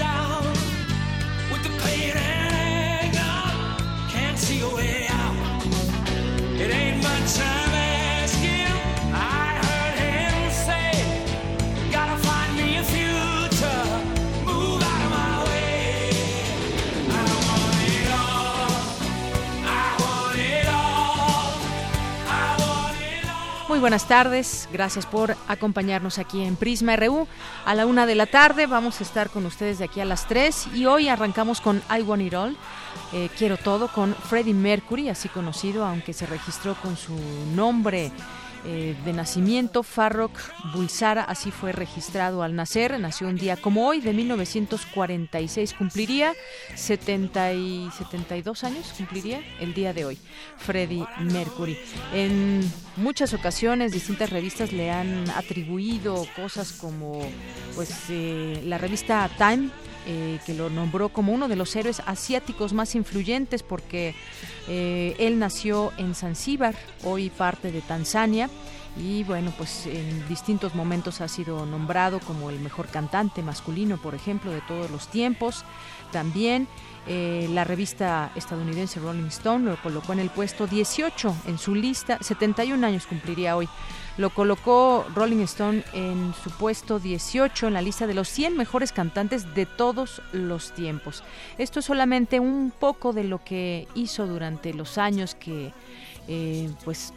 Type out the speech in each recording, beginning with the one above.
down. Buenas tardes. Gracias por acompañarnos aquí en Prisma RU. A la una de la tarde vamos a estar con ustedes de aquí a las tres y hoy arrancamos con I Want It All. Eh, quiero todo con Freddie Mercury, así conocido, aunque se registró con su nombre eh, de nacimiento, Farrokh Bulsara, así fue registrado al nacer, nació un día como hoy, de 1946, cumpliría 70 y 72 años, cumpliría el día de hoy, Freddie Mercury. En muchas ocasiones distintas revistas le han atribuido cosas como pues eh, la revista Time eh, que lo nombró como uno de los héroes asiáticos más influyentes porque eh, él nació en Zanzíbar, hoy parte de Tanzania, y bueno, pues en distintos momentos ha sido nombrado como el mejor cantante masculino, por ejemplo, de todos los tiempos. También eh, la revista estadounidense Rolling Stone lo colocó en el puesto 18 en su lista, 71 años cumpliría hoy. Lo colocó Rolling Stone en su puesto 18 en la lista de los 100 mejores cantantes de todos los tiempos. Esto es solamente un poco de lo que hizo durante los años que eh, pues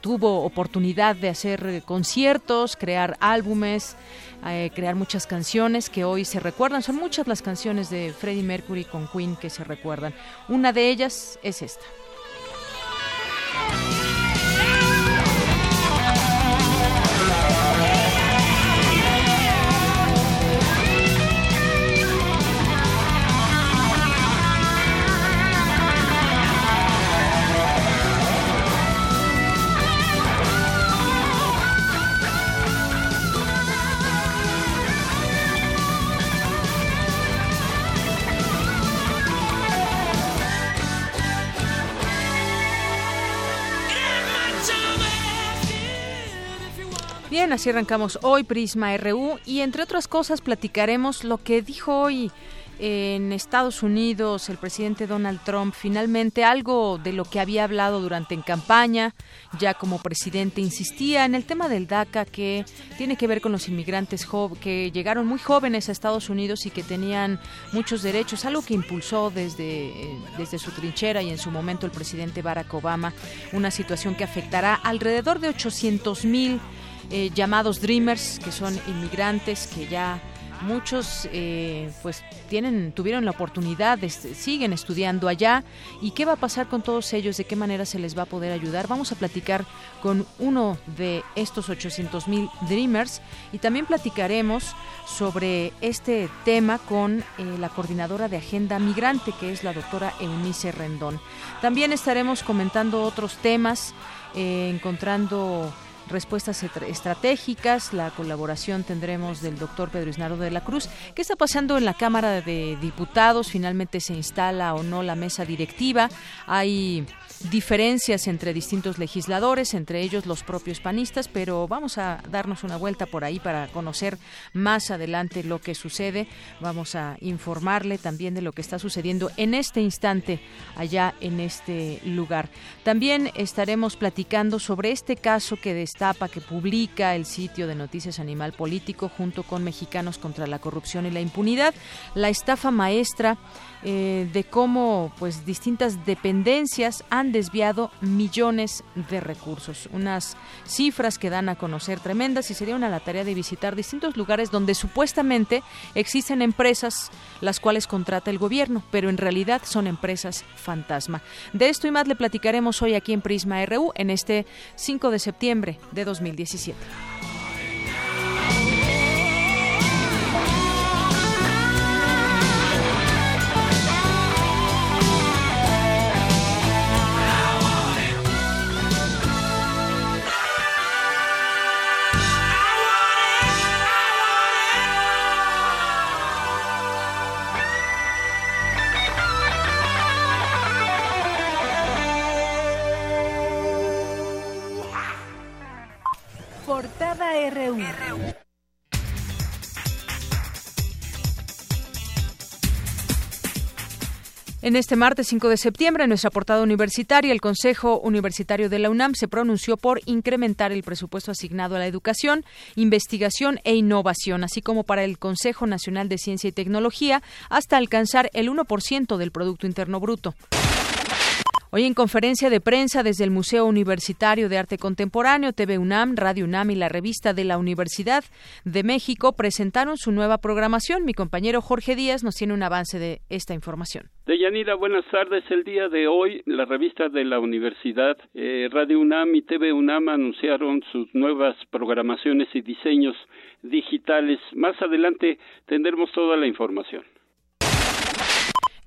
tuvo oportunidad de hacer conciertos, crear álbumes, eh, crear muchas canciones que hoy se recuerdan. Son muchas las canciones de Freddie Mercury con Queen que se recuerdan. Una de ellas es esta. Así arrancamos hoy Prisma RU y entre otras cosas platicaremos lo que dijo hoy en Estados Unidos el presidente Donald Trump, finalmente algo de lo que había hablado durante en campaña, ya como presidente insistía en el tema del DACA que tiene que ver con los inmigrantes que llegaron muy jóvenes a Estados Unidos y que tenían muchos derechos, algo que impulsó desde, eh, desde su trinchera y en su momento el presidente Barack Obama, una situación que afectará alrededor de 800 mil eh, llamados Dreamers, que son inmigrantes que ya muchos eh, pues tienen tuvieron la oportunidad siguen estudiando allá. Y qué va a pasar con todos ellos de qué manera se les va a poder ayudar vamos a platicar con uno de estos 800 mil dreamers y también platicaremos sobre este tema con eh, la coordinadora de agenda migrante que es la doctora Eunice Rendón. También estaremos comentando otros temas encontrando respuestas estratégicas. La colaboración tendremos del doctor Pedro Isnaro de la Cruz. ¿Qué está pasando en la Cámara de Diputados? Finalmente se instala o no la mesa directiva. Hay diferencias entre distintos legisladores, entre ellos los propios panistas, pero vamos a darnos una vuelta por ahí para conocer más adelante lo que sucede. Vamos a informarle también de lo que está sucediendo en este instante allá en este lugar. También estaremos platicando sobre este caso que destapa, que publica el sitio de Noticias Animal Político junto con Mexicanos contra la Corrupción y la Impunidad, la estafa maestra eh, de cómo pues distintas dependencias han desviado millones de recursos. Unas cifras que dan a conocer tremendas y sería una la tarea de visitar distintos lugares donde supuestamente existen empresas las cuales contrata el gobierno, pero en realidad son empresas fantasma. De esto y más le platicaremos hoy aquí en Prisma RU en este 5 de septiembre de 2017. En este martes 5 de septiembre, en nuestra portada universitaria, el Consejo Universitario de la UNAM se pronunció por incrementar el presupuesto asignado a la educación, investigación e innovación, así como para el Consejo Nacional de Ciencia y Tecnología, hasta alcanzar el 1% del Producto Interno Bruto. Hoy en conferencia de prensa desde el Museo Universitario de Arte Contemporáneo, TV UNAM, Radio UNAM y la revista de la Universidad de México presentaron su nueva programación. Mi compañero Jorge Díaz nos tiene un avance de esta información. Deyanira, buenas tardes. El día de hoy, la revista de la Universidad, eh, Radio UNAM y TV UNAM anunciaron sus nuevas programaciones y diseños digitales. Más adelante tendremos toda la información.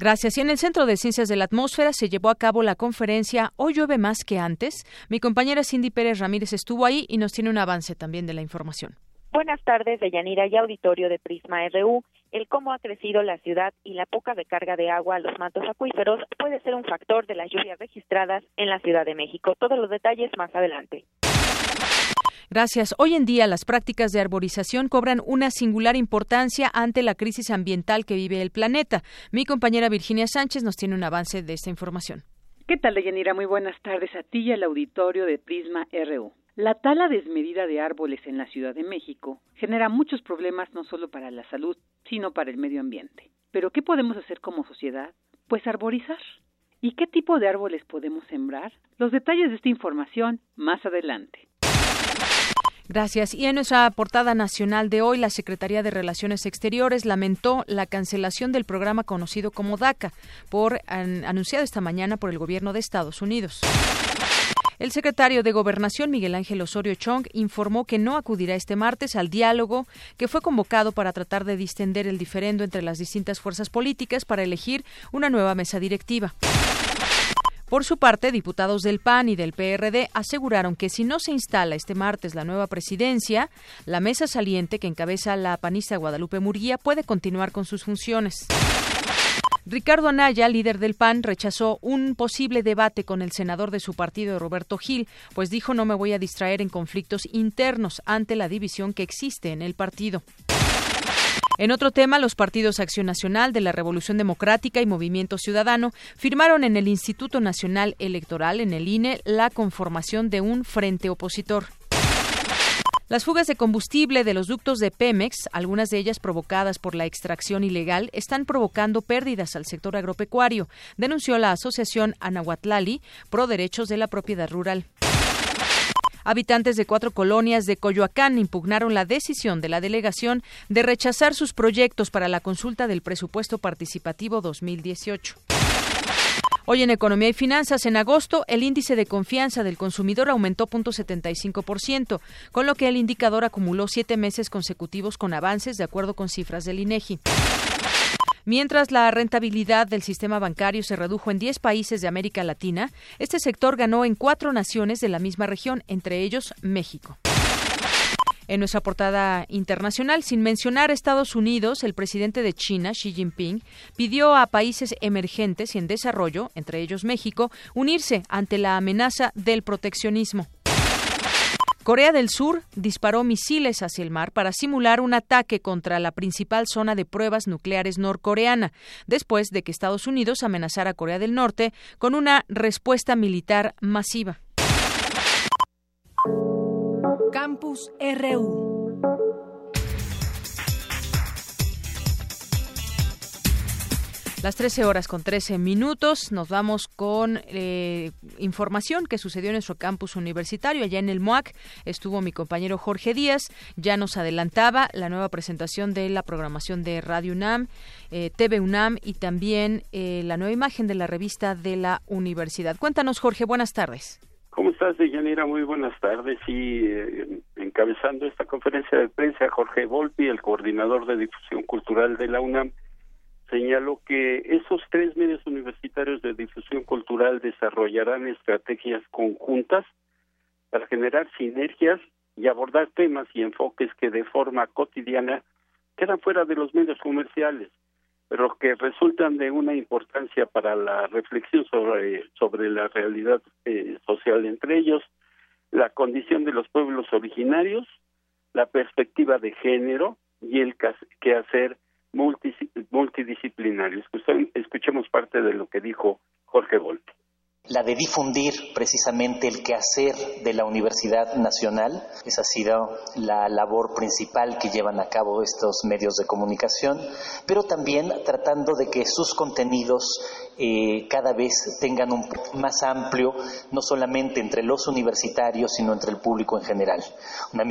Gracias. Y en el Centro de Ciencias de la Atmósfera se llevó a cabo la conferencia Hoy llueve más que antes. Mi compañera Cindy Pérez Ramírez estuvo ahí y nos tiene un avance también de la información. Buenas tardes, Deyanira y auditorio de Prisma RU. El cómo ha crecido la ciudad y la poca recarga de agua a los mantos acuíferos puede ser un factor de las lluvias registradas en la Ciudad de México. Todos los detalles más adelante. Gracias. Hoy en día las prácticas de arborización cobran una singular importancia ante la crisis ambiental que vive el planeta. Mi compañera Virginia Sánchez nos tiene un avance de esta información. ¿Qué tal, Deyanira? Muy buenas tardes a ti y al auditorio de Prisma RU. La tala desmedida de árboles en la Ciudad de México genera muchos problemas no solo para la salud, sino para el medio ambiente. Pero ¿qué podemos hacer como sociedad? Pues arborizar. ¿Y qué tipo de árboles podemos sembrar? Los detalles de esta información más adelante. Gracias. Y en nuestra portada nacional de hoy, la Secretaría de Relaciones Exteriores lamentó la cancelación del programa conocido como DACA, por anunciado esta mañana por el gobierno de Estados Unidos. El secretario de Gobernación, Miguel Ángel Osorio Chong, informó que no acudirá este martes al diálogo que fue convocado para tratar de distender el diferendo entre las distintas fuerzas políticas para elegir una nueva mesa directiva. Por su parte, diputados del PAN y del PRD aseguraron que si no se instala este martes la nueva presidencia, la mesa saliente que encabeza la panista Guadalupe Murguía puede continuar con sus funciones. Ricardo Anaya, líder del PAN, rechazó un posible debate con el senador de su partido, Roberto Gil, pues dijo no me voy a distraer en conflictos internos ante la división que existe en el partido. En otro tema, los partidos Acción Nacional de la Revolución Democrática y Movimiento Ciudadano firmaron en el Instituto Nacional Electoral, en el INE, la conformación de un frente opositor. Las fugas de combustible de los ductos de Pemex, algunas de ellas provocadas por la extracción ilegal, están provocando pérdidas al sector agropecuario, denunció la Asociación Anahuatlali Pro Derechos de la Propiedad Rural. Habitantes de cuatro colonias de Coyoacán impugnaron la decisión de la delegación de rechazar sus proyectos para la consulta del presupuesto participativo 2018. Hoy en Economía y Finanzas, en agosto, el índice de confianza del consumidor aumentó 0.75%, con lo que el indicador acumuló siete meses consecutivos con avances de acuerdo con cifras del INEGI. Mientras la rentabilidad del sistema bancario se redujo en 10 países de América Latina, este sector ganó en cuatro naciones de la misma región, entre ellos México. En nuestra portada internacional, sin mencionar Estados Unidos, el presidente de China, Xi Jinping, pidió a países emergentes y en desarrollo, entre ellos México, unirse ante la amenaza del proteccionismo. Corea del Sur disparó misiles hacia el mar para simular un ataque contra la principal zona de pruebas nucleares norcoreana, después de que Estados Unidos amenazara a Corea del Norte con una respuesta militar masiva. Campus RU Las 13 horas con 13 minutos nos vamos con eh, información que sucedió en nuestro campus universitario. Allá en el MOAC estuvo mi compañero Jorge Díaz. Ya nos adelantaba la nueva presentación de la programación de Radio UNAM, eh, TV UNAM y también eh, la nueva imagen de la revista de la universidad. Cuéntanos, Jorge. Buenas tardes. ¿Cómo estás, Deyanira? Muy buenas tardes. Y encabezando esta conferencia de prensa, Jorge Volpi, el coordinador de difusión cultural de la UNAM, señaló que esos tres medios universitarios de difusión cultural desarrollarán estrategias conjuntas para generar sinergias y abordar temas y enfoques que de forma cotidiana quedan fuera de los medios comerciales, pero que resultan de una importancia para la reflexión sobre, sobre la realidad eh, social entre ellos, la condición de los pueblos originarios, la perspectiva de género y el quehacer multidisciplinarios. Escuchemos parte de lo que dijo Jorge Volpi la de difundir precisamente el quehacer de la Universidad Nacional. Esa ha sido la labor principal que llevan a cabo estos medios de comunicación, pero también tratando de que sus contenidos eh, cada vez tengan un más amplio, no solamente entre los universitarios, sino entre el público en general. Una